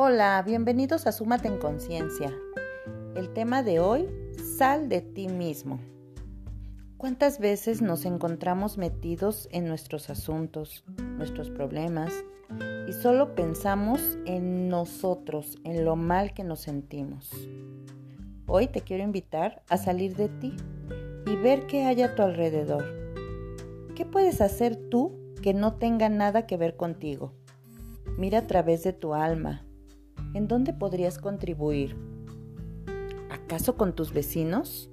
Hola, bienvenidos a Súmate en Conciencia. El tema de hoy, sal de ti mismo. ¿Cuántas veces nos encontramos metidos en nuestros asuntos, nuestros problemas, y solo pensamos en nosotros, en lo mal que nos sentimos? Hoy te quiero invitar a salir de ti y ver qué hay a tu alrededor. ¿Qué puedes hacer tú que no tenga nada que ver contigo? Mira a través de tu alma. ¿En dónde podrías contribuir? ¿Acaso con tus vecinos?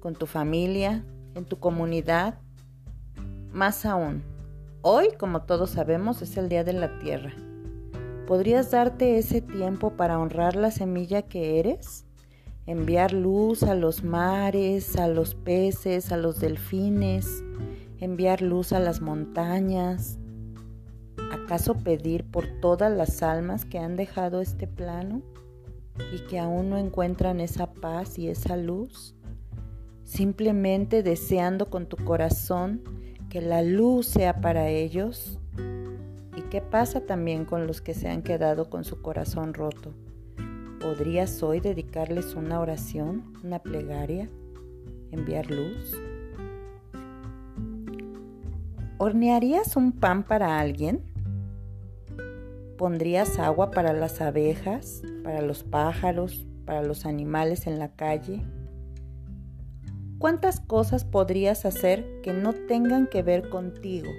¿Con tu familia? ¿En tu comunidad? Más aún, hoy, como todos sabemos, es el Día de la Tierra. ¿Podrías darte ese tiempo para honrar la semilla que eres? Enviar luz a los mares, a los peces, a los delfines, enviar luz a las montañas, ¿Acaso pedir por todas las almas que han dejado este plano y que aún no encuentran esa paz y esa luz? Simplemente deseando con tu corazón que la luz sea para ellos. ¿Y qué pasa también con los que se han quedado con su corazón roto? ¿Podrías hoy dedicarles una oración, una plegaria, enviar luz? ¿Hornearías un pan para alguien? ¿Pondrías agua para las abejas, para los pájaros, para los animales en la calle? ¿Cuántas cosas podrías hacer que no tengan que ver contigo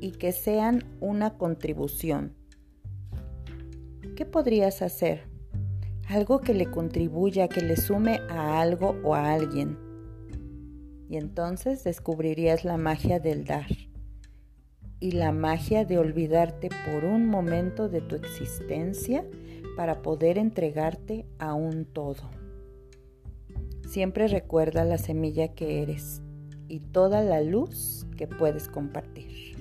y que sean una contribución? ¿Qué podrías hacer? Algo que le contribuya, que le sume a algo o a alguien. Y entonces descubrirías la magia del dar y la magia de olvidarte por un momento de tu existencia para poder entregarte a un todo. Siempre recuerda la semilla que eres y toda la luz que puedes compartir.